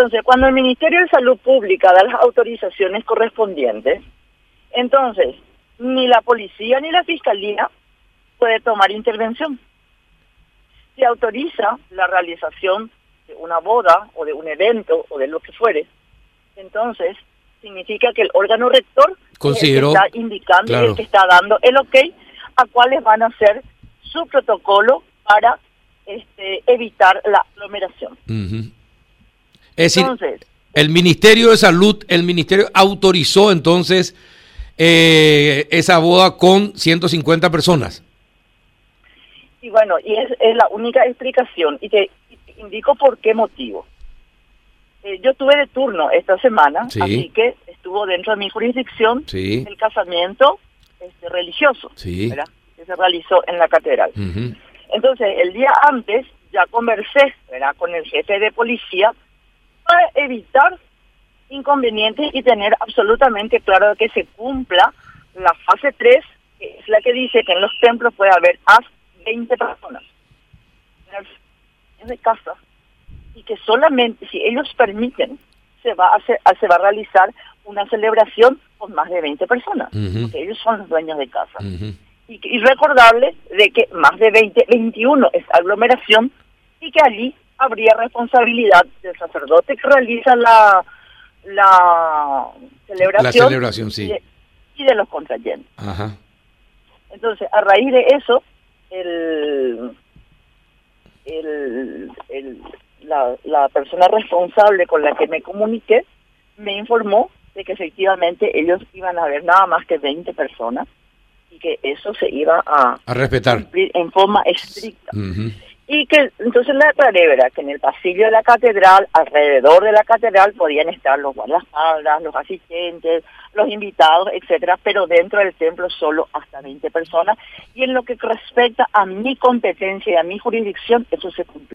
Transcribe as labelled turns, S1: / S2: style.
S1: Entonces, cuando el Ministerio de Salud Pública da las autorizaciones correspondientes, entonces ni la policía ni la fiscalía puede tomar intervención. Se autoriza la realización de una boda o de un evento o de lo que fuere, entonces significa que el órgano rector
S2: Consideró,
S1: está indicando y el que está dando el ok a cuáles van a ser su protocolo para este, evitar la aglomeración.
S2: Es decir, el Ministerio de Salud, el Ministerio autorizó entonces eh, esa boda con 150 personas.
S1: y bueno, y es, es la única explicación y te, y te indico por qué motivo. Eh, yo tuve de turno esta semana,
S2: Sí.
S1: así que estuvo dentro de mi jurisdicción
S2: Sí.
S1: el casamiento este, religioso
S2: Sí.
S1: ¿verdad? que se realizó en la catedral. Entonces, el día antes ya conversé ¿verdad? con el jefe de policía para evitar inconvenientes y tener absolutamente claro que se cumpla la fase 3, que es la que dice que en los templos puede haber hasta 20 personas. De casa y que solamente si ellos permiten se va a hacer, se va a realizar una celebración con más de 20 personas, porque ellos son los dueños de casa.
S2: Ujú.
S1: y, y recordarles de que más de 20, 21 es aglomeración y que allí habría responsabilidad del sacerdote que realiza la, la celebración,
S2: La celebración, sí.
S1: y, de, y de los contrayentes.
S2: Ajá.
S1: Entonces, a raíz de eso, el, el, el- la, la persona responsable con la que me comuniqué me informó de que efectivamente ellos iban a ver nada más que 20 personas y que eso se iba a
S2: A respetar.
S1: cumplir en forma estricta. Y que entonces le aclaré, ¿verdad? Que en el pasillo de la catedral, alrededor de la catedral, podían estar los guardaespaldas, los asistentes, los invitados, etcétera, pero dentro del templo solo hasta 20 personas. Y en lo que respecta a mi competencia y a mi jurisdicción, eso se cumplió.